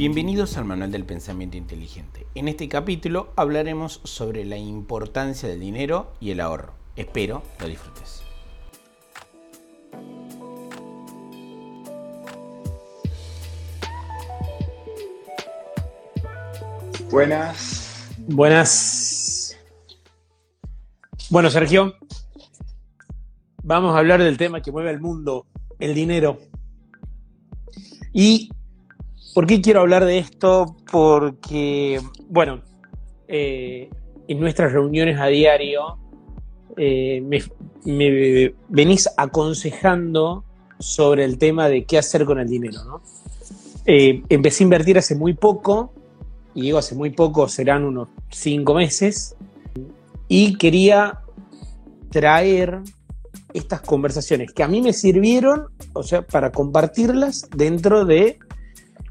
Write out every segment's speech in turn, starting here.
Bienvenidos al Manual del Pensamiento Inteligente. En este capítulo hablaremos sobre la importancia del dinero y el ahorro. Espero lo disfrutes. Buenas. Buenas. Bueno, Sergio, vamos a hablar del tema que mueve al mundo, el dinero. ¿Y por qué quiero hablar de esto? Porque, bueno, eh, en nuestras reuniones a diario eh, me, venís aconsejando sobre el tema de qué hacer con el dinero, ¿no? Eh, empecé a invertir hace muy poco, y digo hace muy poco, serán unos cinco meses, y quería traer estas conversaciones que a mí me sirvieron, o sea, para compartirlas dentro de,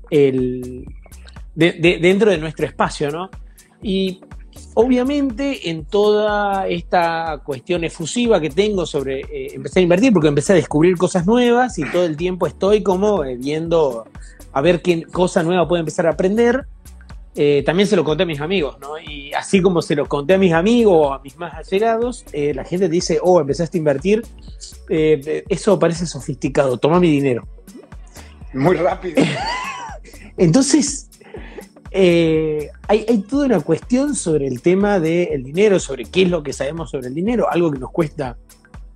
el, de, de- dentro de nuestro espacio, ¿no? Y obviamente en toda esta cuestión efusiva que tengo sobre eh, empezar a invertir, porque empecé a descubrir cosas nuevas y todo el tiempo estoy como eh, viendo a ver qué cosa nueva puedo empezar a aprender. Eh, también se lo conté a mis amigos, ¿no? Y así como se lo conté a mis amigos o a mis más allegados, eh, la gente te dice, oh, empezaste a invertir, eh, eh, eso parece sofisticado, toma mi dinero. Muy rápido. Entonces, eh, hay, hay toda una cuestión sobre el tema del dinero, sobre qué es lo que sabemos sobre el dinero, algo que nos cuesta.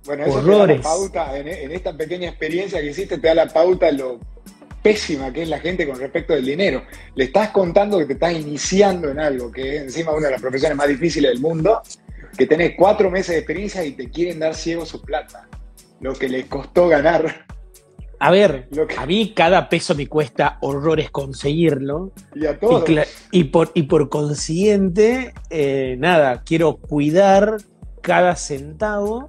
Bueno, eso te da la pauta, en, en esta pequeña experiencia que hiciste, te da la pauta lo pésima que es la gente con respecto del dinero. Le estás contando que te estás iniciando en algo, que es encima una de las profesiones más difíciles del mundo, que tenés cuatro meses de experiencia y te quieren dar ciego su plata. Lo que les costó ganar. A ver, que- a mí cada peso me cuesta horrores conseguirlo. Y a todos. y por, y por consiguiente, eh, nada, quiero cuidar cada centavo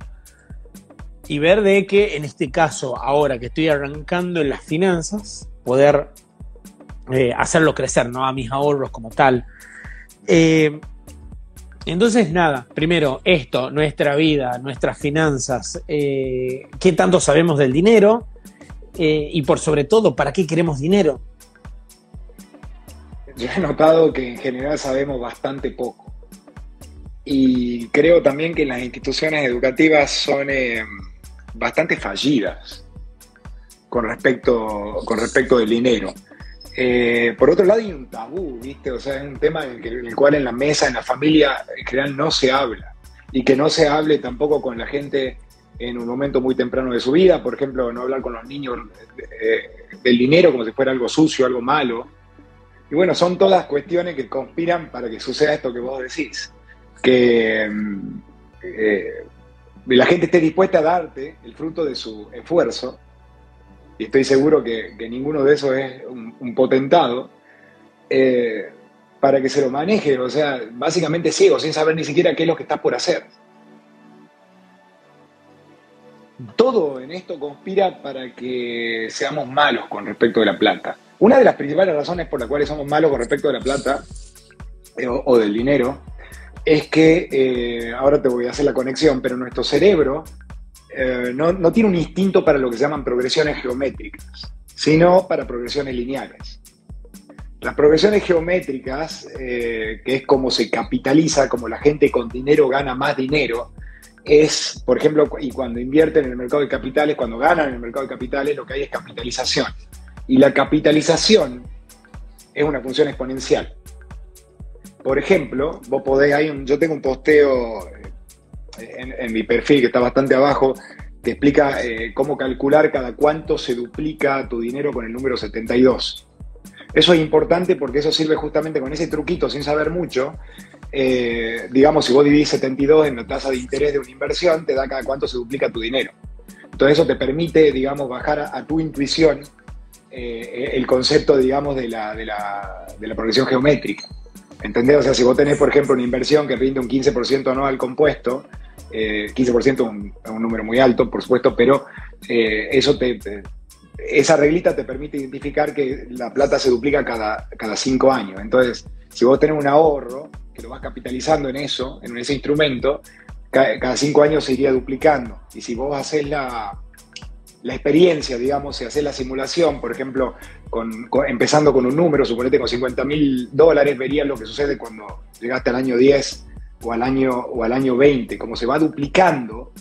y ver de que en este caso, ahora que estoy arrancando en las finanzas, poder eh, hacerlo crecer, ¿no? A mis ahorros como tal. Eh, entonces, nada, primero, esto, nuestra vida, nuestras finanzas, qué tanto sabemos del dinero Eh, y por sobre todo, ¿para qué queremos dinero? Yo he notado que en general sabemos bastante poco. Y creo también que las instituciones educativas son eh, bastante fallidas con respecto, con respecto del dinero. Eh, por otro lado, hay un tabú, ¿viste? O sea, es un tema en el, cual en la mesa, en la familia, en general no se habla. Y que no se hable tampoco con la gente en un momento muy temprano de su vida. Por ejemplo, no hablar con los niños eh, del dinero como si fuera algo sucio, algo malo. Y bueno, son todas cuestiones que conspiran para que suceda esto que vos decís. Que mm, eh, la gente esté dispuesta a darte el fruto de su esfuerzo. Y estoy seguro que, ninguno de esos es un, un potentado. eh, para que se lo maneje, o sea, básicamente ciego, sin saber ni siquiera qué es lo que estás por hacer. Todo en esto conspira para que seamos malos con respecto de la plata. Una de las principales razones por las cuales somos malos con respecto de la plata eh, o, del dinero es que, eh, ahora te voy a hacer la conexión, pero nuestro cerebro eh, no, no tiene un instinto para lo que se llaman progresiones geométricas, sino para progresiones lineales. Las progresiones geométricas, que es como se capitaliza, como la gente con dinero gana más dinero, es, por ejemplo, y cuando invierten en el mercado de capitales, cuando ganan en el mercado de capitales, lo que hay es capitalización. Y la capitalización es una función exponencial. Por ejemplo, vos podés, hay un, yo tengo un posteo eh, en, mi perfil que está bastante abajo, que explica eh, cómo calcular cada cuánto se duplica tu dinero con el número 72. Eso es importante porque eso sirve justamente con ese truquito sin saber mucho. Eh, digamos, si vos dividís 72 en la tasa de interés de una inversión, te da cada cuánto se duplica tu dinero. Entonces eso te permite, digamos, bajar a, tu intuición eh, el concepto, digamos, de la, de, la, de la progresión geométrica. ¿Entendés? O sea, si vos tenés, por ejemplo, una inversión que rinde un 15% anual compuesto, eh, 15% es un, un número muy alto, por supuesto, pero eh, eso te- esa reglita te permite identificar que la plata se duplica cada, cada cinco años. Entonces, si vos tenés un ahorro, que lo vas capitalizando en eso, en ese instrumento, ca- cada cinco años se iría duplicando. Y si vos haces la, la experiencia, digamos, si haces la simulación, por ejemplo, empezando con un número, suponete con 50 mil dólares, verías lo que sucede cuando llegaste al año 10 o al año, o al año 20, como se va duplicando,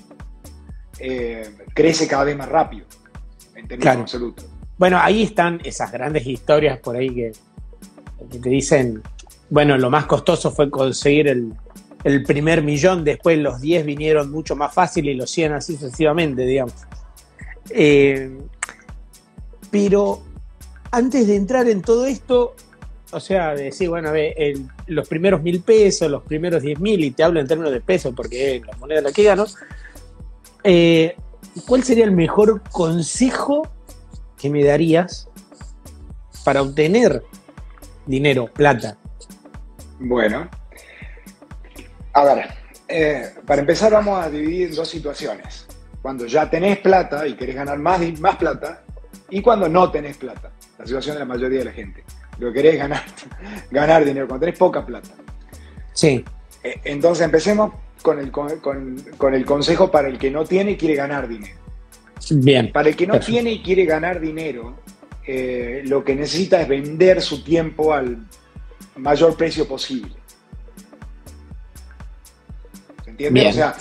eh, crece cada vez más rápido, en términos absolutos. Bueno, ahí están esas grandes historias por ahí que, te dicen, bueno, lo más costoso fue conseguir el, primer millón, después los 10 vinieron mucho más fácil y los 100 así sucesivamente, digamos. Eh, pero antes de entrar en todo esto, o sea, decir, bueno, a ver, los primeros mil pesos, los primeros diez mil, y te hablo en términos de pesos porque es la moneda la que gano, eh, ¿cuál sería el mejor consejo que me darías para obtener dinero, plata? Bueno, a ver, eh, para empezar vamos a dividir en dos situaciones. Cuando ya tenés plata y querés ganar más, más plata, y cuando no tenés plata, la situación de la mayoría de la gente lo que querés ganar, ganar dinero, cuando tenés poca plata. Sí. Eh, entonces empecemos con el, con, el consejo para el que no tiene y quiere ganar dinero. Bien. Para el que no tiene y quiere ganar dinero, eh, lo que necesita es vender su tiempo al mayor precio posible. ¿Se entiende? o sea,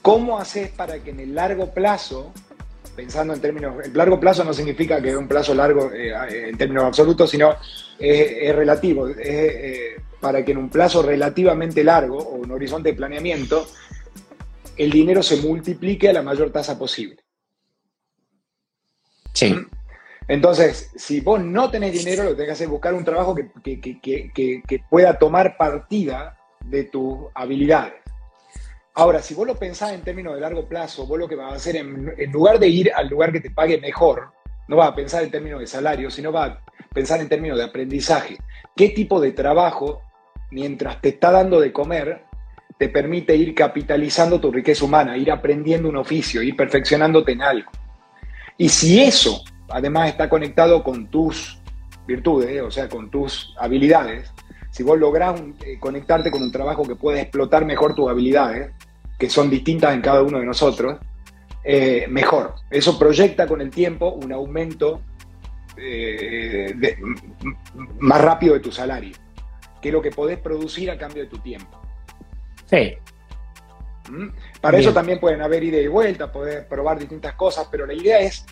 ¿cómo haces para que en el largo plazo pensando en términos, el largo plazo no significa que es un plazo largo eh, en términos absolutos, sino es, relativo. Es, eh, para que en un plazo relativamente largo o un horizonte de planeamiento, el dinero se multiplique a la mayor tasa posible. Sí. Entonces, si vos no tenés dinero, lo que tenés que hacer es buscar un trabajo que, que pueda tomar partida de tus habilidades. Ahora, si vos lo pensás en términos de largo plazo, vos lo que vas a hacer, en, lugar de ir al lugar que te pague mejor, no vas a pensar en términos de salario, sino vas a pensar en términos de aprendizaje. ¿Qué tipo de trabajo, mientras te está dando de comer, te permite ir capitalizando tu riqueza humana, ir aprendiendo un oficio, ir perfeccionándote en algo? Y si eso, además, está conectado con tus virtudes, o sea, con tus habilidades, si vos lográs eh, conectarte con un trabajo que pueda explotar mejor tus habilidades, que son distintas en cada uno de nosotros, eh, mejor. Eso proyecta con el tiempo un aumento eh, más rápido de tu salario, que es lo que podés producir a cambio de tu tiempo. Sí. ¿Mm? Para eso también pueden haber ida y vuelta, poder probar distintas cosas, pero la idea es,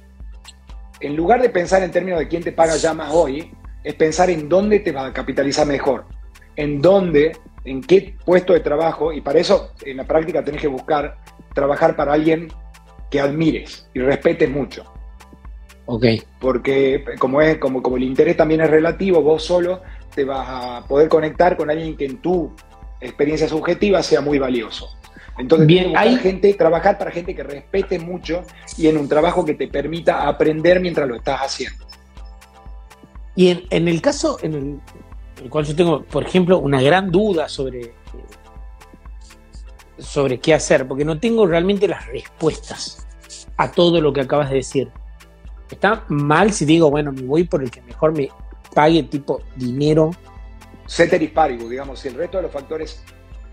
en lugar de pensar en términos de quién te paga ya más hoy, es pensar en dónde te va a capitalizar mejor, en dónde, en qué puesto de trabajo, y para eso en la práctica tenés que buscar trabajar para alguien que admires y respetes mucho. Ok. Porque como, es, como, como el interés también es relativo, vos solo te vas a poder conectar con alguien que en tu experiencia subjetiva sea muy valioso. Entonces, Bien, hay gente, trabajar para gente que respete mucho y en un trabajo que te permita aprender mientras lo estás haciendo. Y en, el caso en el, cual yo tengo, por ejemplo, una gran duda sobre, sobre qué hacer, porque no tengo realmente las respuestas a todo lo que acabas de decir. Está mal si digo, bueno, me voy por el que mejor me pague tipo dinero. Ceteris paribus, digamos, si el resto de los factores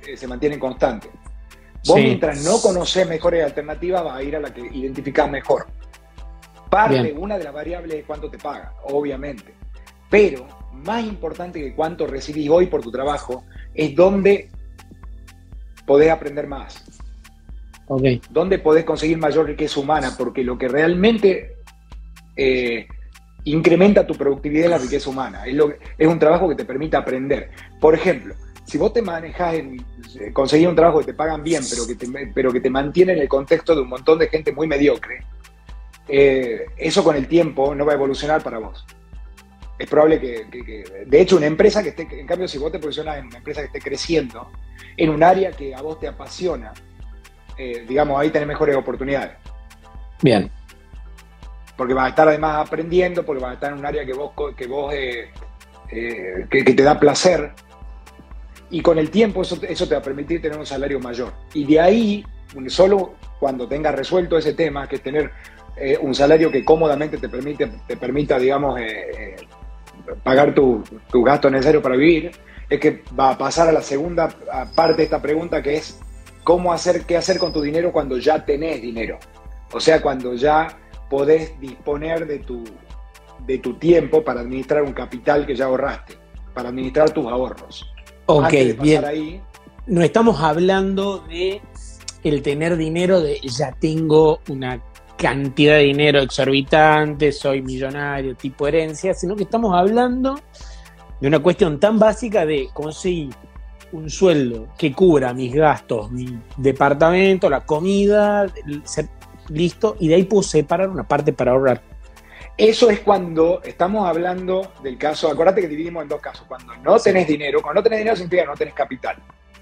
eh, se mantienen constantes. Vos mientras no conoces mejores alternativas vas a ir a la que identificás mejor. Parte, una de las variables es cuánto te paga, obviamente. Pero más importante que cuánto recibís hoy por tu trabajo es dónde podés aprender más. Okay. Dónde podés conseguir mayor riqueza humana, porque lo que realmente eh, incrementa tu productividad es la riqueza humana. Es, lo, es un trabajo que te permite aprender. Por ejemplo, si vos te manejas en eh, conseguir un trabajo que te pagan bien, pero que te, pero que te mantiene en el contexto de un montón de gente muy mediocre, eh, eso con el tiempo no va a evolucionar para vos es probable que, de hecho, una empresa que esté, en cambio, si vos te posicionas en una empresa que esté creciendo, en un área que a vos te apasiona, eh, digamos, ahí tenés mejores oportunidades. Bien. Porque vas a estar además aprendiendo, porque vas a estar en un área que vos, que vos eh, que, te da placer, y con el tiempo eso, eso te va a permitir tener un salario mayor. Y de ahí, solo cuando tengas resuelto ese tema, que es tener un salario que cómodamente te permite, te permita, digamos, pagar tu, tu gasto necesario para vivir, es que va a pasar a la segunda parte de esta pregunta que es cómo hacer, qué hacer con tu dinero cuando ya tenés dinero. O sea, cuando ya podés disponer de tu, de tu tiempo para administrar un capital que ya ahorraste, para administrar tus ahorros. Ok, Antes de pasar bien. ahí, No estamos hablando de el tener dinero, de ya tengo una cantidad de dinero exorbitante, soy millonario, tipo herencia, sino que estamos hablando de una cuestión tan básica de conseguir un sueldo que cubra mis gastos, mi departamento, la comida, el ser- listo, y de ahí puedo separar una parte para ahorrar. Eso es cuando estamos hablando del caso, acuérdate que dividimos en dos casos, cuando no tenés dinero, cuando no tenés dinero significa que no tenés capital,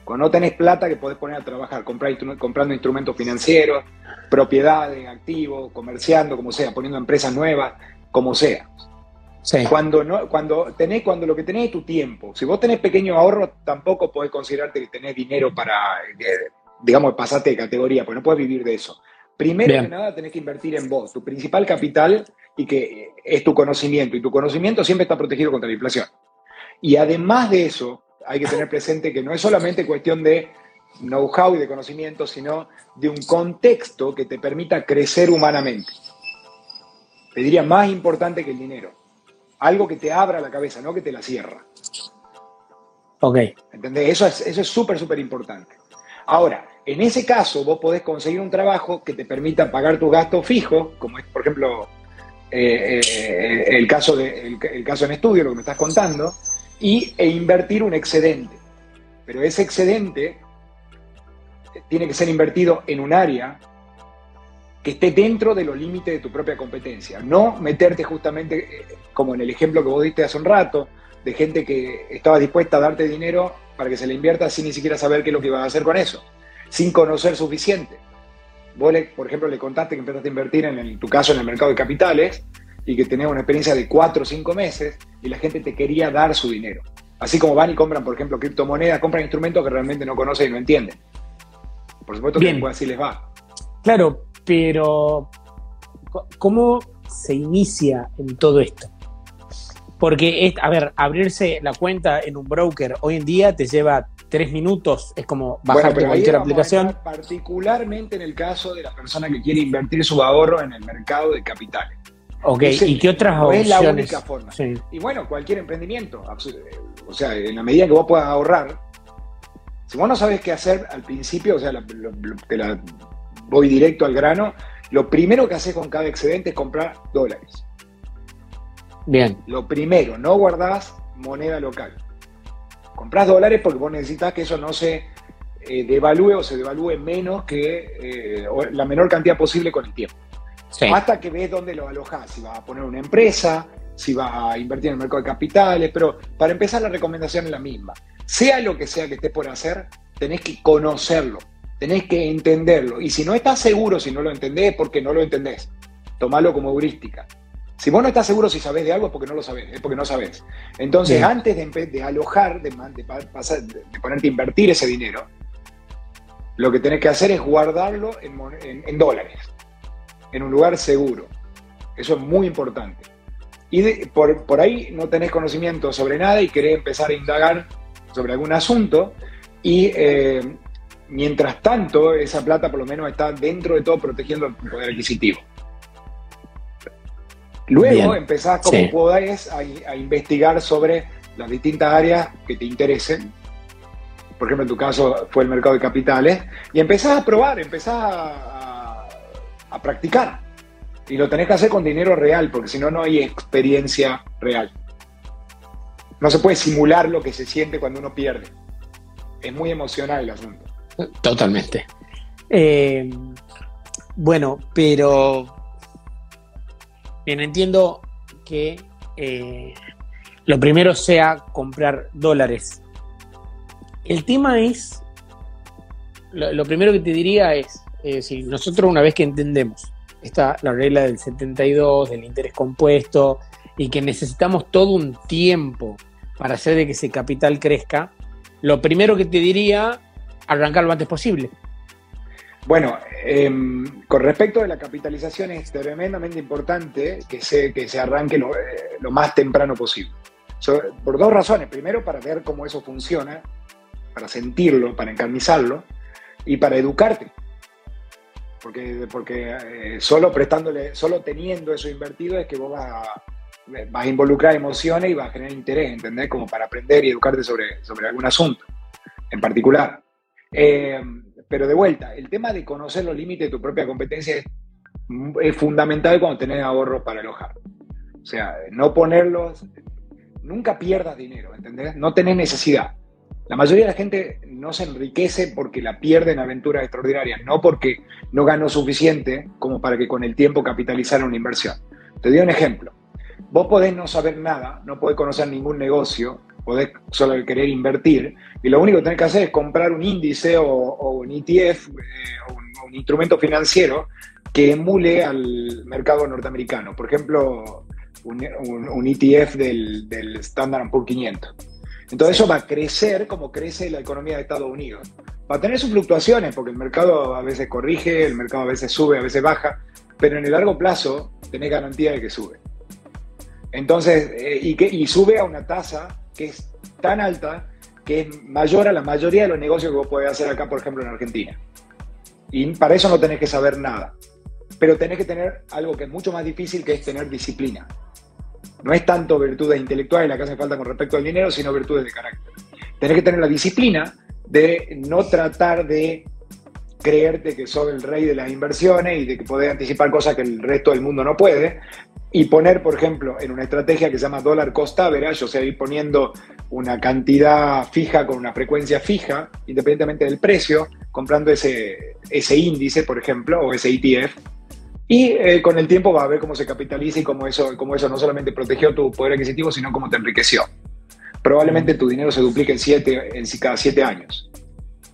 cuando no tenés plata que podés poner a trabajar, comprar comprando instrumentos financieros, propiedades, activos, comerciando, como sea, poniendo empresas nuevas, como sea. Sí. Cuando, no, cuando, tenés, cuando lo que tenés es tu tiempo, si vos tenés pequeños ahorros, tampoco podés considerarte que tenés dinero para, eh, digamos, pasarte de categoría, porque no puedes vivir de eso. Primero Bien. que nada tenés que invertir en vos, tu principal capital y que es tu conocimiento, y tu conocimiento siempre está protegido contra la inflación. Y además de eso, hay que tener presente que no es solamente cuestión de know-how y de conocimiento, sino de un contexto que te permita crecer humanamente. Te diría más importante que el dinero. Algo que te abra la cabeza, no que te la cierra. Ok. ¿Entendés? Eso es eso es súper, súper importante. Ahora, en ese caso, vos podés conseguir un trabajo que te permita pagar tus gastos fijos, como es, por ejemplo, eh, eh, el, caso de, el, caso en estudio, lo que me estás contando, y, e invertir un excedente. Pero ese excedente tiene que ser invertido en un área que esté dentro de los límites de tu propia competencia. No meterte justamente, eh, como en el ejemplo que vos diste hace un rato, de gente que estaba dispuesta a darte dinero para que se le invierta sin ni siquiera saber qué es lo que iba a hacer con eso, sin conocer suficiente. Vos, le- por ejemplo, le contaste que empezaste a invertir, en, el- en tu caso, en el mercado de capitales y que tenés una experiencia de cuatro o cinco meses y la gente te quería dar su dinero. Así como van y compran, por ejemplo, criptomonedas, compran instrumentos que realmente no conocen y no entienden. Por supuesto que Bien. después así les va. Claro, pero ¿cómo se inicia en todo esto? Porque, es, a ver, abrirse la cuenta en un broker hoy en día te lleva tres minutos, es como bajarte pero ahí cualquier aplicación. particularmente en el caso de la persona que quiere invertir su ahorro en el mercado de capitales. Ok, ¿y qué otras no es la opciones? única forma. Sí. Y bueno, cualquier emprendimiento. O sea, en la medida que vos puedas ahorrar, si vos no sabes qué hacer al principio, o sea, la- lo- lo- te la voy directo al grano, lo primero que haces con cada excedente es comprar dólares. Bien, Lo primero, no guardás moneda local. Comprás dólares porque vos necesitas que eso no se eh, devalúe o se devalúe menos que eh, o la menor cantidad posible con el tiempo. sí. Hasta que ves dónde lo alojás, si vas a poner una empresa, si vas a invertir en el mercado de capitales, pero para empezar la recomendación es la misma. Sea lo que sea que estés por hacer, tenés que conocerlo, tenés que entenderlo. Y si no estás seguro, si no lo entendés, porque no lo entendés. Tomalo como heurística. Si vos no estás seguro si sabés de algo es porque no lo sabés, es porque no sabés. Entonces, Bien. antes de, de alojar, de, pasar- de- ponerte a invertir ese dinero, lo que tenés que hacer es guardarlo en mon- en- en dólares en un lugar seguro. Eso es muy importante. Y de- por, por ahí no tenés conocimiento sobre nada y querés empezar a indagar sobre algún asunto y eh, mientras tanto esa plata por lo menos está dentro de todo protegiendo el poder adquisitivo. Luego Bien. empezás como Sí. podés a, a investigar sobre las distintas áreas que te interesen. Por ejemplo, en tu caso fue el mercado de capitales. Y empezás a probar, empezás a, a- a practicar. Y lo tenés que hacer con dinero real, porque si no, no hay experiencia real. No se puede simular lo que se siente cuando uno pierde. Es muy emocional el asunto. Totalmente. Eh, bueno, pero bien, entiendo que eh, lo primero sea comprar dólares. El tema es, lo, primero que te diría es, eh, si nosotros una vez que entendemos esta, la regla del 72, del interés compuesto, y que necesitamos todo un tiempo para hacer de que ese capital crezca, lo primero que te diría, arrancar lo antes posible. Bueno, em, con respecto de la capitalización es tremendamente importante que se, que se arranque lo, eh, lo más temprano posible. So- por dos razones. Primero, para ver cómo eso funciona, para sentirlo, para encarnizarlo y para educarte. Porque, porque eh, solo prestándole, solo teniendo eso invertido es que vos vas a, vas a involucrar emociones y vas a generar interés, ¿entendés? Como para aprender y educarte sobre, sobre algún asunto en particular. Pero de vuelta, el tema de conocer los límites de tu propia competencia es, es fundamental cuando tenés ahorros para alojar. O sea, no ponerlos, nunca pierdas dinero, ¿entendés? No tenés necesidad. La mayoría de la gente no se enriquece porque la pierde en aventuras extraordinarias, no porque no ganó suficiente como para que con el tiempo capitalizara una inversión. Te doy un ejemplo. Vos podés no saber nada, no podés conocer ningún negocio, podés solo querer invertir, y lo único que tenés que hacer es comprar un índice o, un ETF eh, o un, instrumento financiero que emule al mercado norteamericano. Por ejemplo, un, ETF del, del Standard Poor's 500 entonces eso va a crecer como crece la economía de Estados Unidos. Va a tener sus fluctuaciones, porque el mercado a veces corrige, el mercado a veces sube, a veces baja, pero en el largo plazo tenés garantía de que sube. Entonces, eh, y, que, y sube a una tasa que es tan alta que es mayor a la mayoría de los negocios que vos podés hacer acá, por ejemplo, en Argentina. Y para eso no tenés que saber nada. Pero tenés que tener algo que es mucho más difícil, que es tener disciplina. No es tanto virtudes intelectuales la que hace falta con respecto al dinero, sino virtudes de carácter. Tenés que tener la disciplina de no tratar de creerte que sos el rey de las inversiones y de que podés anticipar cosas que el resto del mundo no puede, y poner, por ejemplo, en una estrategia que se llama dólar cost average, o sea, ir poniendo una cantidad fija con una frecuencia fija, independientemente del precio, comprando ese, ese índice, por ejemplo, o ese ETF, y eh, con el tiempo va a ver cómo se capitaliza y cómo eso, cómo eso no solamente protegió tu poder adquisitivo, sino cómo te enriqueció. Probablemente tu dinero se duplique en, siete, en cada siete años.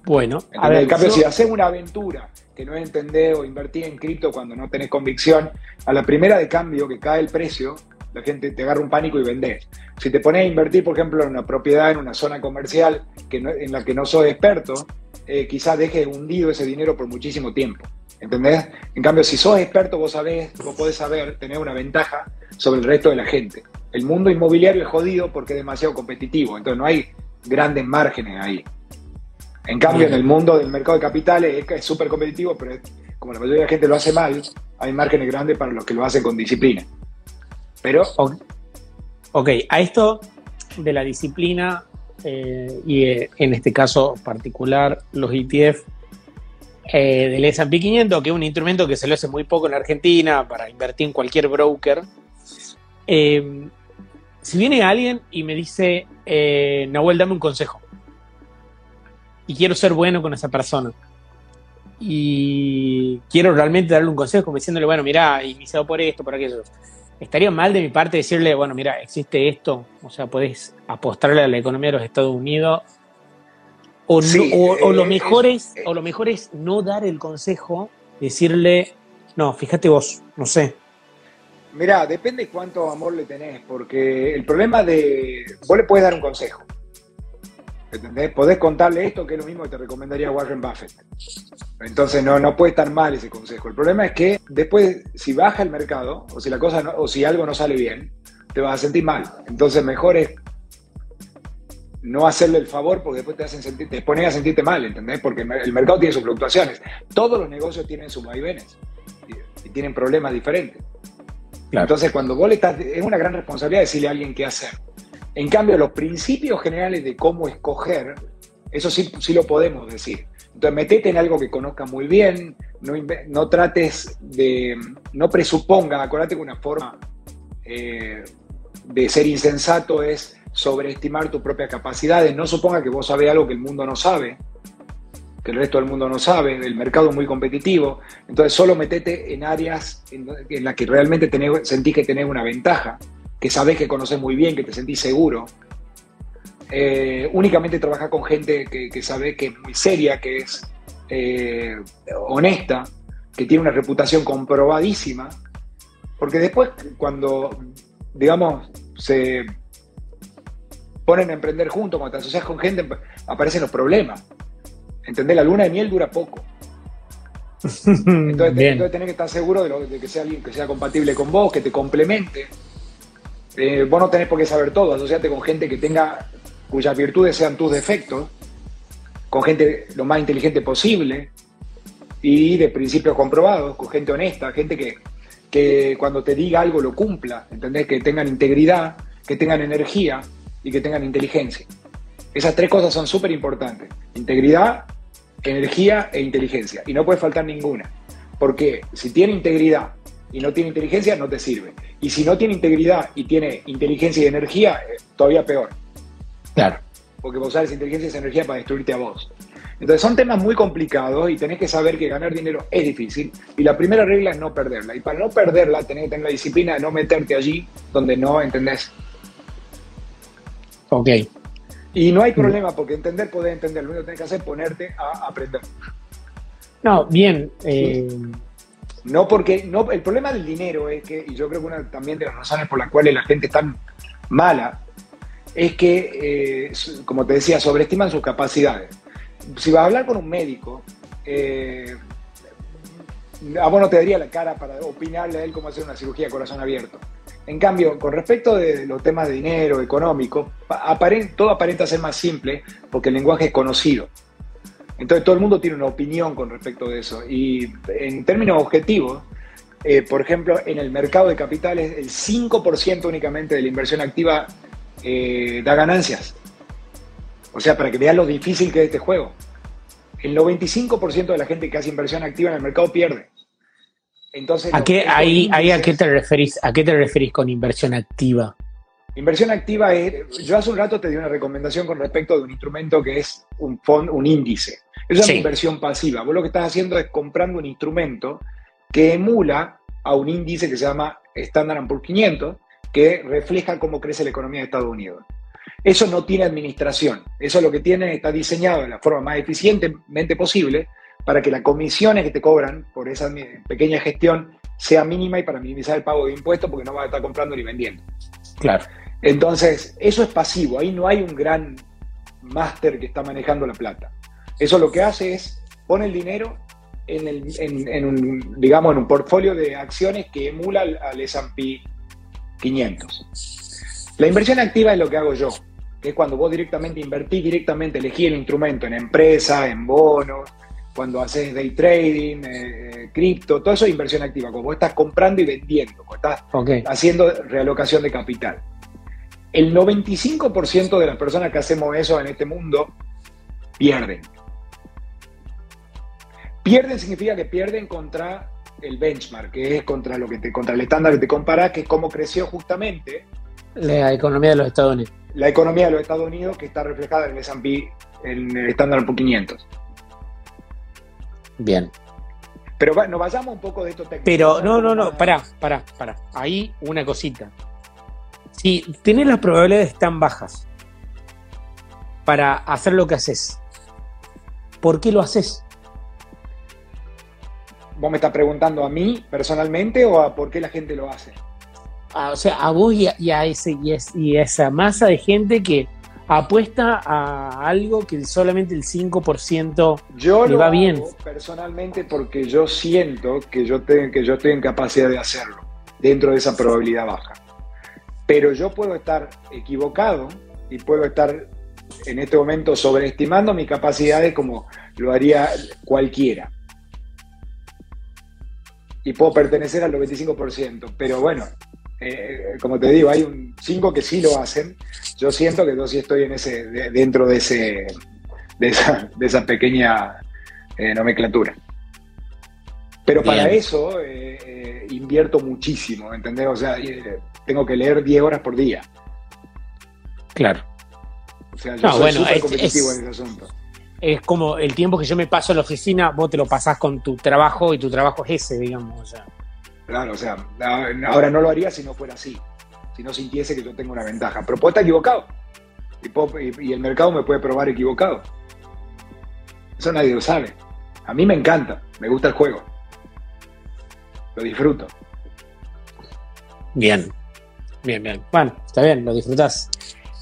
Bueno, a ver, en cambio, si haces una aventura que no es entender o invertir en cripto cuando no tenés convicción, a la primera de cambio que cae el precio, la gente te agarra un pánico y vendés. Si te pones a invertir, por ejemplo, en una propiedad, en una zona comercial que en la que no sos experto, eh, quizás dejes hundido ese dinero por muchísimo tiempo. ¿Entendés? En cambio, si sos experto, vos sabés, vos podés saber, tener una ventaja sobre el resto de la gente. El mundo inmobiliario es jodido porque es demasiado competitivo, entonces no hay grandes márgenes ahí. En cambio, en el mundo del mercado de capitales es súper competitivo, pero como la mayoría de la gente lo hace mal, hay márgenes grandes para los que lo hacen con disciplina. Pero. Ok, a esto de la disciplina eh, y eh, en este caso particular, los ETF eh, del S&P 500, que es un instrumento que se lo hace muy poco en Argentina para invertir en cualquier broker. Eh, si viene alguien y me dice, Nahuel, dame un consejo, y quiero ser bueno con esa persona, y quiero realmente darle un consejo, como diciéndole, bueno, mira, iniciado por esto, por aquello. Estaría mal de mi parte decirle, bueno, mira, existe esto, o sea, podés apostarle a la economía de los Estados Unidos o, lo mejor es, o lo mejor es no dar el consejo, decirle, no, fíjate vos, no sé. Mirá, depende cuánto amor le tenés, porque el problema de. Vos le puedes dar un consejo. ¿Entendés? Podés contarle esto, que es lo mismo que te recomendaría Warren Buffett. Entonces no, no puede estar mal ese consejo. El problema es que después, si baja el mercado, o si la cosa o si algo no sale bien, te vas a sentir mal. Entonces mejor es no hacerle el favor porque después te hacen sentir, te ponen a sentirte mal, ¿entendés? Porque el mercado tiene sus fluctuaciones. Todos los negocios tienen sus vaivenes y, tienen problemas diferentes. Entonces, cuando vos le estás, es una gran responsabilidad decirle a alguien qué hacer. En cambio, los principios generales de cómo escoger, eso sí, sí lo podemos decir. Entonces, metete en algo que conozcas muy bien, no, no trates de, no presuponga, acuérdate que una forma eh, de ser insensato es sobreestimar tus propias capacidades. No suponga que vos sabés algo que el mundo no sabe, que el resto del mundo no sabe, el mercado es muy competitivo. Entonces solo metete en áreas en, las que realmente tenés, sentís que tenés una ventaja, que sabés que conoces muy bien, que te sentís seguro. Eh, únicamente trabajar con gente que, que que es muy seria, que es eh, honesta, que tiene una reputación comprobadísima, porque después cuando, digamos, se ponen a emprender juntos, cuando te asocias con gente, aparecen los problemas. ¿Entendés? La luna de miel dura poco. Entonces, tenés, que estar seguro de, que sea alguien que sea compatible con vos, que te complemente. Eh, vos no tenés por qué saber todo, asociate con gente que tenga, cuyas virtudes sean tus defectos, con gente lo más inteligente posible. y de principios comprobados, con gente honesta, gente que, que cuando te diga algo lo cumpla, ¿entendés? Que tengan integridad, que tengan energía y que tengan inteligencia. Esas tres cosas son súper importantes. Integridad, energía e inteligencia. Y no puede faltar ninguna. Porque si tiene integridad y no tiene inteligencia, no te sirve. Y si no tiene integridad y tiene inteligencia y energía, eh, todavía peor. Claro. Porque vos usar esa inteligencia y esa energía para destruirte a vos. Entonces son temas muy complicados y tenés que saber que ganar dinero es difícil. Y la primera regla es no perderla. Y para no perderla tenés que tener la disciplina de no meterte allí donde no entendés. Ok. Y no hay problema porque entender, podés entender. Lo único que tenés que hacer es ponerte a aprender. No, bien. eh, No porque, el problema del dinero es que, y yo creo que una también de las razones por las cuales la gente es tan mala, es que, eh, como te decía, sobreestiman sus capacidades. Si vas a hablar con un médico, eh, a vos no te daría la cara para opinarle a él cómo hacer una cirugía de corazón abierto. En cambio, con respecto de los temas de dinero, económico, todo aparenta ser más simple porque el lenguaje es conocido. Entonces todo el mundo tiene una opinión con respecto de eso. Y en términos objetivos, eh, por ejemplo, en el mercado de capitales, el 5% únicamente de la inversión activa eh, da ganancias. O sea, para que veas lo difícil que es este juego. El 95% de la gente que hace inversión activa en el mercado pierde. Entonces, ¿a qué, ahí, ahí a qué te referís? ¿A qué te referís con inversión activa? Inversión activa es, yo hace un rato te di una recomendación con respecto de un instrumento que es un fondo, un índice. Eso es Sí. una inversión pasiva. Vos lo que estás haciendo es comprando un instrumento que emula a un índice que se llama Standard Poor's 500, que refleja cómo crece la economía de Estados Unidos. Eso no tiene administración. Eso lo que tiene está diseñado de la forma más eficientemente posible para que las comisiones que te cobran por esa pequeña gestión sea mínima y para minimizar el pago de impuestos porque no vas a estar comprando ni vendiendo. Claro. Entonces, eso es pasivo, ahí no hay un gran máster que está manejando la plata. Eso lo que hace es pone el dinero en, el- en- en un, digamos, en un portfolio de acciones que emula al, al S&P 500. La inversión activa es lo que hago yo, que es cuando vos directamente invertís, directamente elegí el instrumento en empresa, en bonos, cuando haces day trading, eh, eh, cripto, todo eso es inversión activa, como vos estás comprando y vendiendo, cuando estás haciendo realocación de capital. El 95% de las personas que hacemos eso en este mundo pierden. Pierden significa que pierden contra el benchmark, que es contra lo que te, contra el estándar que te comparás, que es cómo creció justamente La economía de los Estados Unidos. la economía de los Estados Unidos, que está reflejada en el S&P, en el estándar por 500. Bien. Pero va- nos vayamos un poco de esto técnico. Pero no, no, no, pará, pará, pará. Ahí una cosita. Si tenés las probabilidades tan bajas para hacer lo que haces, ¿por qué lo haces? ¿Vos me estás preguntando a mí personalmente o a por qué la gente lo hace? Ah, o sea, a vos y a, y a ese, y, es- y a esa masa de gente que apuesta a algo que solamente el 5%. Yo Le lo va hago bien. personalmente porque yo siento que yo, te- que yo estoy en capacidad de hacerlo dentro de esa probabilidad baja. Pero yo puedo estar equivocado y puedo estar en este momento sobreestimando mis capacidades como lo haría cualquiera. Y puedo pertenecer al 95%, pero bueno, eh, como te digo, hay un 5 que sí lo hacen. Yo siento que yo sí estoy en ese, de- dentro de ese, de esa, de esa pequeña eh, nomenclatura. Pero para eso eh, invierto muchísimo, ¿entendés? O sea, eh, tengo que leer 10 horas por día. Claro. O sea, yo No, soy bueno, súper competitivo es- en ese asunto. Es como el tiempo que yo me paso en la oficina, vos te lo pasás con tu trabajo y tu trabajo es ese, digamos. O sea. Claro, o sea, ahora no lo haría si no fuera así, si no sintiese que yo tengo una ventaja. Pero puedo estar equivocado. Y, puedo- y- y el mercado me puede probar equivocado. Eso nadie lo sabe. A mí me encanta, me gusta el juego. Lo disfruto. Bien, bien, bien. Bueno, está bien, lo disfrutás.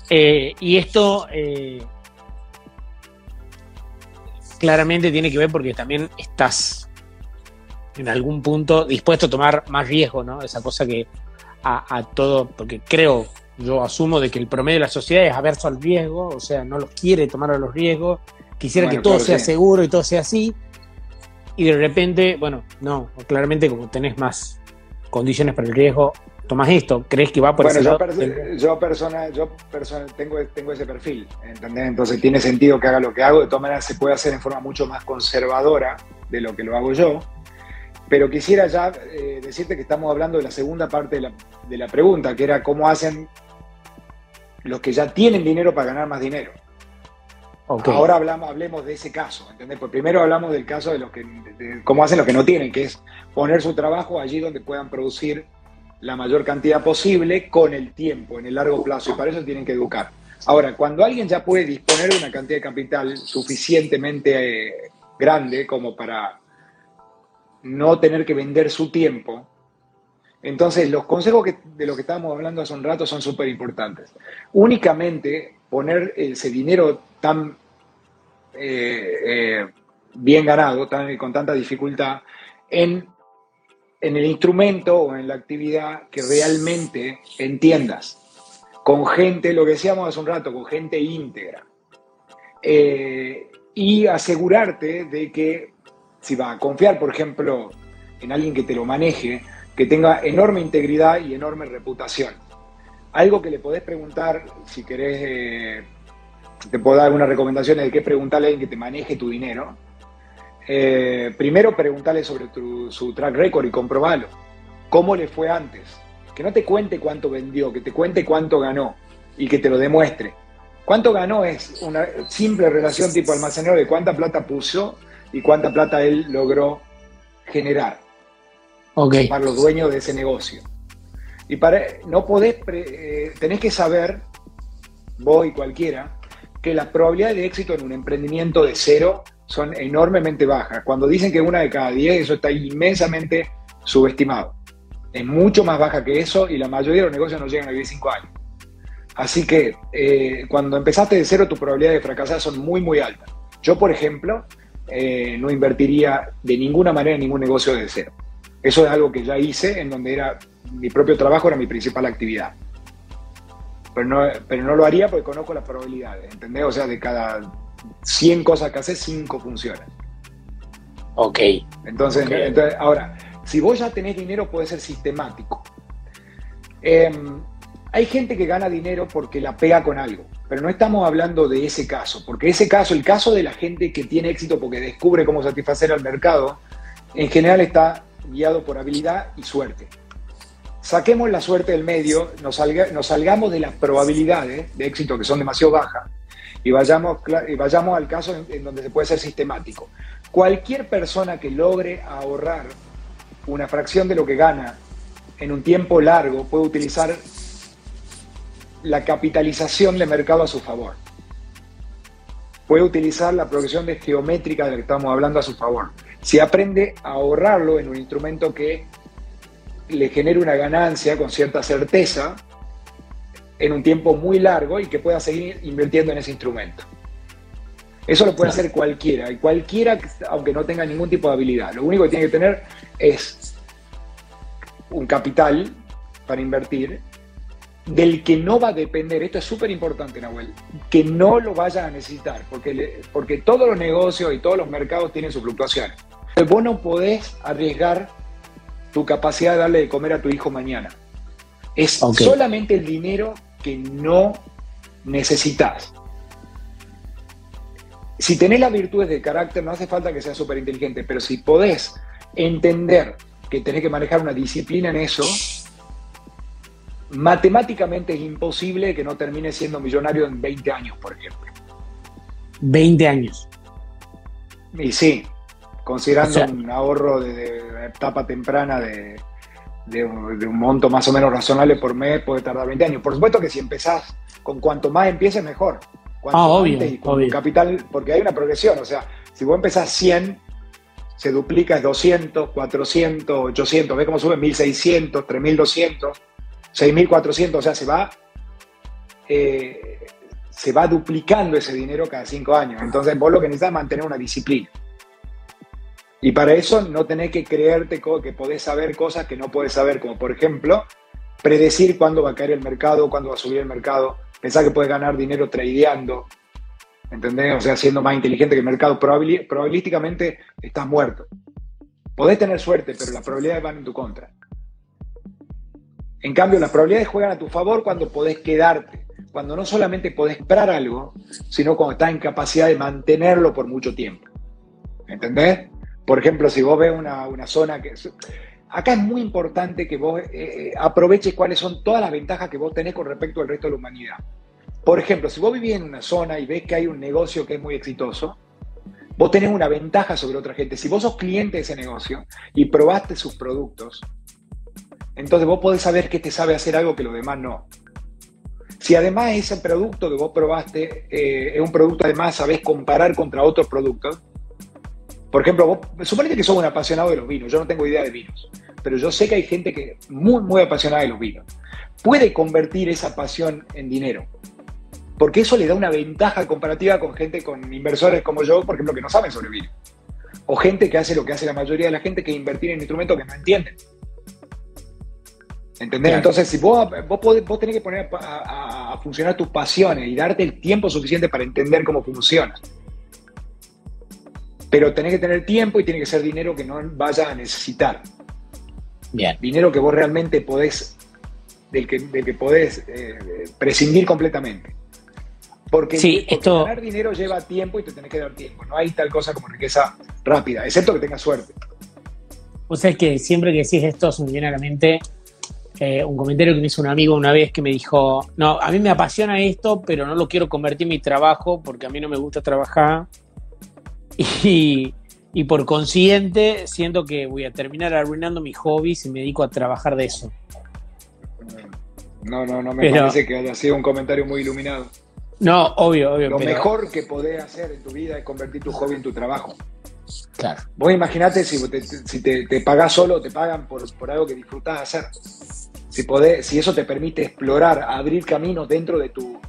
Eh, y esto eh, claramente tiene que ver porque también estás en algún punto dispuesto a tomar más riesgo, ¿no? Esa cosa que a, a todo, porque creo, yo asumo de que el promedio de la sociedad es averso al riesgo, o sea, no los quiere tomar a los riesgos, quisiera Bueno, que todo claro, sea sí. seguro y todo sea así. Y de repente, bueno, no, claramente como tenés más condiciones para el riesgo, tomás esto, ¿crees que va por bueno, ese yo, lado? yo persona, yo persona, tengo, tengo ese perfil, ¿entendés? Entonces tiene sentido que haga lo que hago, de todas maneras se puede hacer en forma mucho más conservadora de lo que lo hago yo, pero quisiera ya eh, decirte que estamos hablando de la segunda parte de la, de la pregunta, que era cómo hacen los que ya tienen dinero para ganar más dinero. Ahora hablemos de ese caso, ¿entendés? Pues primero hablamos del caso de los que, de cómo hacen los que no tienen, que es poner su trabajo allí donde puedan producir la mayor cantidad posible con el tiempo, en el largo plazo, y para eso tienen que educar. Ahora, cuando alguien ya puede disponer de una cantidad de capital suficientemente eh, grande como para no tener que vender su tiempo, entonces los consejos que- de los que estábamos hablando hace un rato son súper importantes. Únicamente poner ese dinero tan eh, eh, bien ganado, tan, con tanta dificultad, en, en el instrumento o en la actividad que realmente entiendas. Con gente, lo que decíamos hace un rato, con gente íntegra. Eh, y asegurarte de que si vas a confiar, por ejemplo, en alguien que te lo maneje, que tenga enorme integridad y enorme reputación. Algo que le podés preguntar, si querés, eh, te puedo dar algunas recomendaciones de qué preguntarle a alguien que te maneje tu dinero. Eh, primero, preguntarle sobre tu- su track record y comprobalo. ¿Cómo le fue antes? Que no te cuente cuánto vendió, que te cuente cuánto ganó y que te lo demuestre. ¿Cuánto ganó? Es una simple relación tipo almacenero de cuánta plata puso y cuánta plata él logró generar ok. para los dueños de ese negocio. Y para no podés, eh, tenés que saber, vos y cualquiera, que las probabilidades de éxito en un emprendimiento de cero son enormemente bajas. Cuando dicen que una de cada diez, eso está inmensamente subestimado. Es mucho más baja que eso y la mayoría de los negocios no llegan a vivir cinco años. Así que eh, cuando empezaste de cero, tus probabilidades de fracasar son muy, muy altas. Yo, por ejemplo, eh, no invertiría de ninguna manera en ningún negocio de cero. Eso es algo que ya hice en donde era mi propio trabajo era mi principal actividad. Pero no, pero no lo haría porque conozco las probabilidades, ¿entendés? O sea, de cada 100 cosas que haces, 5 funcionan. Ok. Entonces, Ok. entonces, ahora, si vos ya tenés dinero, puede ser sistemático. Eh, hay gente que gana dinero porque la pega con algo, pero no estamos hablando de ese caso, porque ese caso, el caso de la gente que tiene éxito porque descubre cómo satisfacer al mercado, en general está guiado por habilidad y suerte. Saquemos la suerte del medio, nos, salga- nos salgamos de las probabilidades de éxito que son demasiado bajas y vayamos, cla- y vayamos al caso en, en donde se puede ser sistemático. Cualquier persona que logre ahorrar una fracción de lo que gana en un tiempo largo puede utilizar la capitalización de mercado a su favor. Puede utilizar la progresión de geométrica de la que estamos hablando a su favor. Si aprende a ahorrarlo en un instrumento que le genere una ganancia con cierta certeza en un tiempo muy largo y que pueda seguir invirtiendo en ese instrumento. Eso lo puede hacer cualquiera, y cualquiera, aunque no tenga ningún tipo de habilidad. Lo único que tiene que tener es un capital para invertir del que no va a depender, esto es súper importante, Nahuel, que no lo vayan a necesitar, porque, le- porque todos los negocios y todos los mercados tienen sus fluctuaciones. Entonces, Vos no podés arriesgar tu capacidad de darle de comer a tu hijo mañana. Es solamente el dinero que no necesitas. Si tenés las virtudes de carácter, no hace falta que seas súper inteligente, pero si podés entender que tenés que manejar una disciplina en eso, matemáticamente es imposible que no termines siendo millonario en 20 años, por ejemplo. 20 años. Y sí, considerando O sea- un ahorro de, de etapa temprana de, de un de un monto más o menos razonable por mes, puede tardar 20 años. Por supuesto que si empezás con cuanto más empieces, mejor. Cuanto Ah, obvio, antes y con obvio. capital, porque hay una progresión. O sea, si vos empezás 100, se duplica es 200, 400, 800. ¿Ves cómo sube? 1600, 3200, 6400. O sea, se va, eh, se va duplicando ese dinero cada 5 años. Entonces, vos lo que necesitas es mantener una disciplina. Y para eso no tenés que creerte que podés saber cosas que no podés saber, como por ejemplo, predecir cuándo va a caer el mercado, cuándo va a subir el mercado, pensar que puedes ganar dinero tradeando, ¿entendés? O sea, siendo más inteligente que el mercado, Probabili- probabilísticamente estás muerto. Podés tener suerte, pero las probabilidades van en tu contra. En cambio, las probabilidades juegan a tu favor cuando podés quedarte, cuando no solamente podés comprar algo, sino cuando estás en capacidad de mantenerlo por mucho tiempo. ¿Entendés? Por ejemplo, si vos ves una, zona que... Acá es muy importante que vos eh, eh, aproveches cuáles son todas las ventajas que vos tenés con respecto al resto de la humanidad. Por ejemplo, si vos vivís en una zona y ves que hay un negocio que es muy exitoso, vos tenés una ventaja sobre otra gente. Si vos sos cliente de ese negocio y probaste sus productos, entonces vos podés saber que te sabe hacer algo que los demás no. Si además ese producto que vos probaste eh, es un producto, además sabés comparar contra otros productos. Por ejemplo, vos, suponete que sos un apasionado de los vinos. Yo no tengo idea de vinos, pero yo sé que hay gente que es muy, muy apasionada de los vinos. Puede convertir esa pasión en dinero. Porque eso le da una ventaja comparativa con gente, con inversores como yo, por ejemplo, que no saben sobre vino. O gente que hace lo que hace la mayoría de la gente, que invertir en instrumentos que no entienden. ¿Entendés? Entonces, si vos, vos, podés, vos tenés que poner a, funcionar tus pasiones y darte el tiempo suficiente para entender cómo funciona. Pero tenés que tener tiempo y tiene que ser dinero que no vaya a necesitar. Bien. Dinero que vos realmente podés, del que, que podés eh, prescindir completamente. Porque, sí, esto... ganar dinero lleva tiempo y te tenés que dar tiempo. No hay tal cosa como riqueza rápida, excepto que tengas suerte. O sea, es que siempre que decís esto se me viene a la mente eh, un comentario que me hizo un amigo una vez que me dijo, no, a mí me apasiona esto, pero no lo quiero convertir en mi trabajo porque a mí no me gusta trabajar. Y, y por consiguiente siento que voy a terminar arruinando mi hobby si me dedico a trabajar de eso. No, no, no me parece que haya sido un comentario muy iluminado. No, obvio, obvio. Lo mejor que podés hacer en tu vida es convertir tu hobby en tu trabajo. Claro. Vos imaginate si te, si te, te pagás solo, te pagan por, por algo que disfrutás hacer. Si, podés, si eso te permite explorar, abrir caminos dentro de tu...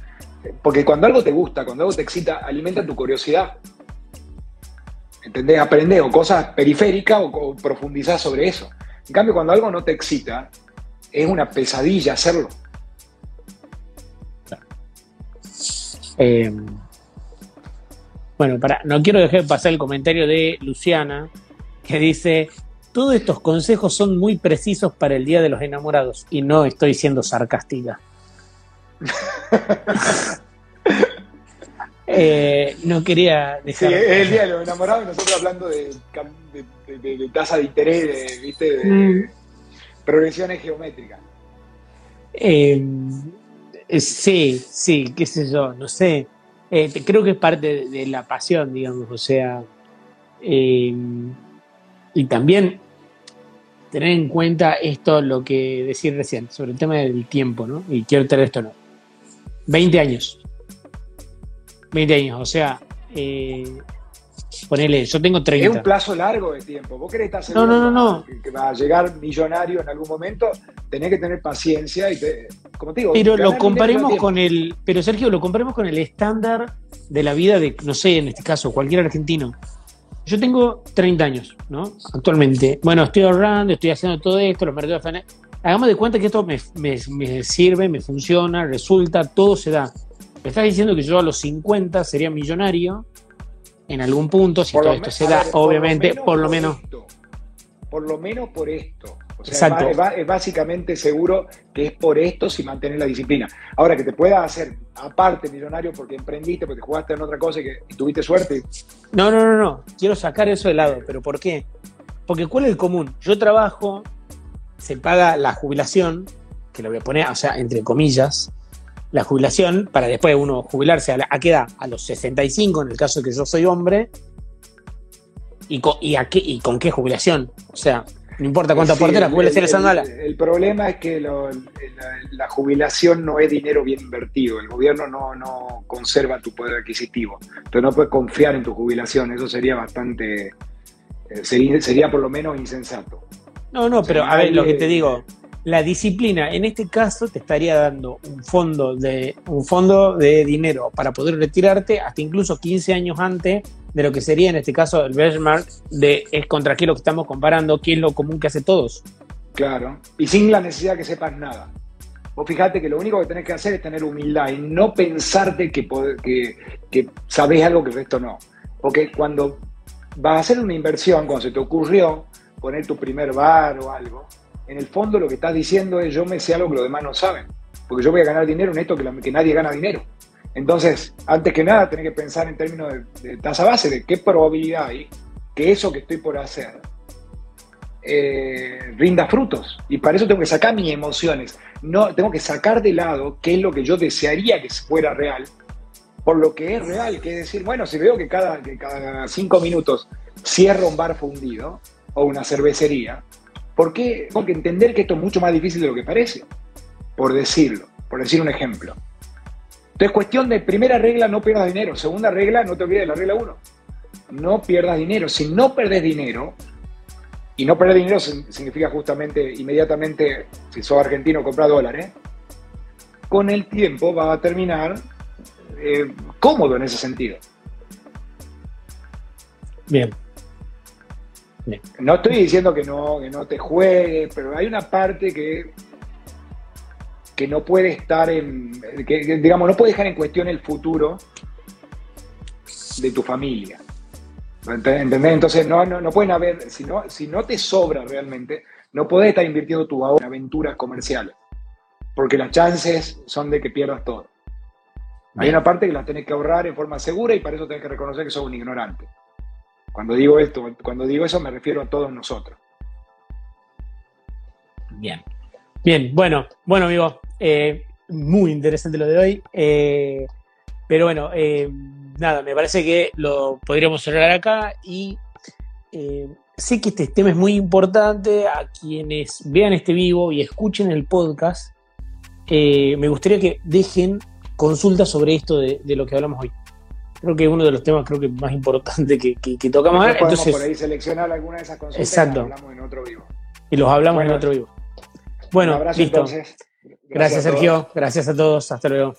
Porque cuando algo te gusta, cuando algo te excita, alimenta tu curiosidad. ¿Entendés? Aprendés o cosas periféricas o, o profundizás sobre eso. En cambio, cuando algo no te excita, es una pesadilla hacerlo. Eh, bueno, para, no quiero dejar pasar el comentario de Luciana, que dice, todos estos consejos son muy precisos para el Día de los Enamorados y no estoy siendo sarcástica. Eh, no quería dejar... Sí, es el Día de los Enamorados y nosotros hablando de, tasa de interés, de, ¿viste? de mm. progresiones geométricas. Eh, eh, sí, sí, qué sé yo, no sé. Eh, creo que es parte de, la pasión, digamos, o sea. Eh, y también tener en cuenta esto, lo que decir recién, sobre el tema del tiempo, ¿no? Y quiero tener esto, ¿no? 20 años. 20 años, o sea, ponele, yo tengo 30. Es un plazo largo de tiempo. ¿Vos querés estar seguro no, no, no, Que, va a llegar millonario en algún momento? Tenés que tener paciencia y, como te digo... Pero lo comparemos con el... Pero Sergio, lo comparemos con el estándar de la vida de, no sé, en este caso, cualquier argentino. Yo tengo 30 años, ¿no? Actualmente. Bueno, estoy ahorrando, estoy haciendo todo esto, los mercados Hagamos de cuenta que esto me, me sirve, me funciona, resulta, todo se da. Me estás diciendo que yo a los 50 sería millonario en algún punto, si todo esto se da, obviamente, por lo menos. Por lo menos por esto. O sea, Es, básicamente seguro que es por esto si mantienes la disciplina. Ahora, que te pueda hacer aparte millonario porque emprendiste, porque jugaste en otra cosa y que tuviste suerte. No, no, no, no. Quiero sacar eso de lado. ¿Pero por qué? Porque ¿cuál es el común? Yo trabajo, se paga la jubilación, que lo voy a poner, o sea, entre comillas, la jubilación para después uno jubilarse a, la, qué edad? A los 65 en el caso de que yo soy hombre. ¿Y con, y, a qué, y con qué jubilación? O sea, no importa cuánto aporte la jubilación es anual. El, problema es que la, jubilación no es dinero bien invertido. El gobierno no, no conserva tu poder adquisitivo. Entonces no puedes confiar en tu jubilación. Eso sería bastante. Eh, sería, sería, por lo menos insensato. No, no, pero a ver, lo que te digo la disciplina en este caso te estaría dando un fondo de un fondo de dinero para poder retirarte hasta incluso 15 años antes de lo que sería en este caso el benchmark de es contra qué lo que estamos comparando, qué es lo común que hace todos. Claro, y sin la necesidad que sepas nada. Vos fíjate que lo único que tenés que hacer es tener humildad y no pensarte que, que, que sabés algo que el resto no. Porque cuando vas a hacer una inversión, cuando se te ocurrió, poner tu primer bar o algo, en el fondo lo que estás diciendo es yo me sé algo que los demás no saben, porque yo voy a ganar dinero en esto que, que nadie gana dinero. Entonces, antes que nada, tenés que pensar en términos de, tasa base, de qué probabilidad hay que eso que estoy por hacer eh, rinda frutos. Y para eso tengo que sacar mis emociones. No, tengo que sacar de lado qué es lo que yo desearía que fuera real, por lo que es real, que es decir, bueno, si veo que cada, que cada cinco minutos cierra un bar fundido o una cervecería, ¿por qué? Tengo entender que esto es mucho más difícil de lo que parece, por decirlo, por decir un ejemplo. Entonces, cuestión de primera regla, no pierdas dinero. Segunda regla, no te olvides de la regla 1. No pierdas dinero. Si no perdés dinero, y no perder dinero significa justamente, inmediatamente, si sos argentino, comprar dólares, con el tiempo va a terminar eh, cómodo en ese sentido. Bien. No estoy diciendo que no, que no te juegues, pero hay una parte que que no puede estar en, que, digamos, no puede dejar en cuestión el futuro de tu familia. ¿Entendés? Entonces no, no, no, pueden haber, si no, si no te sobra realmente, no puedes estar invirtiendo tu ahorro en aventuras comerciales, porque las chances son de que pierdas todo. Hay una parte que la tenés que ahorrar en forma segura y para eso tenés que reconocer que sos un ignorante. Cuando digo esto, cuando digo eso me refiero a todos nosotros. Bien. Bien, bueno, bueno, amigo, eh, muy interesante lo de hoy. Eh, pero bueno, eh, nada, me parece que lo podríamos cerrar acá y sé que este tema es muy importante a quienes vean este vivo y escuchen el podcast. me gustaría que dejen consultas sobre esto de, lo que hablamos hoy. Creo que es uno de los temas creo que más importantes que, que, tocamos. Entonces, por ahí seleccionar alguna de esas consultas exacto. y hablamos en otro vivo. Y los hablamos en otro vivo. Bueno, listo. Gracias, Gracias Sergio. Gracias a todos. Hasta luego.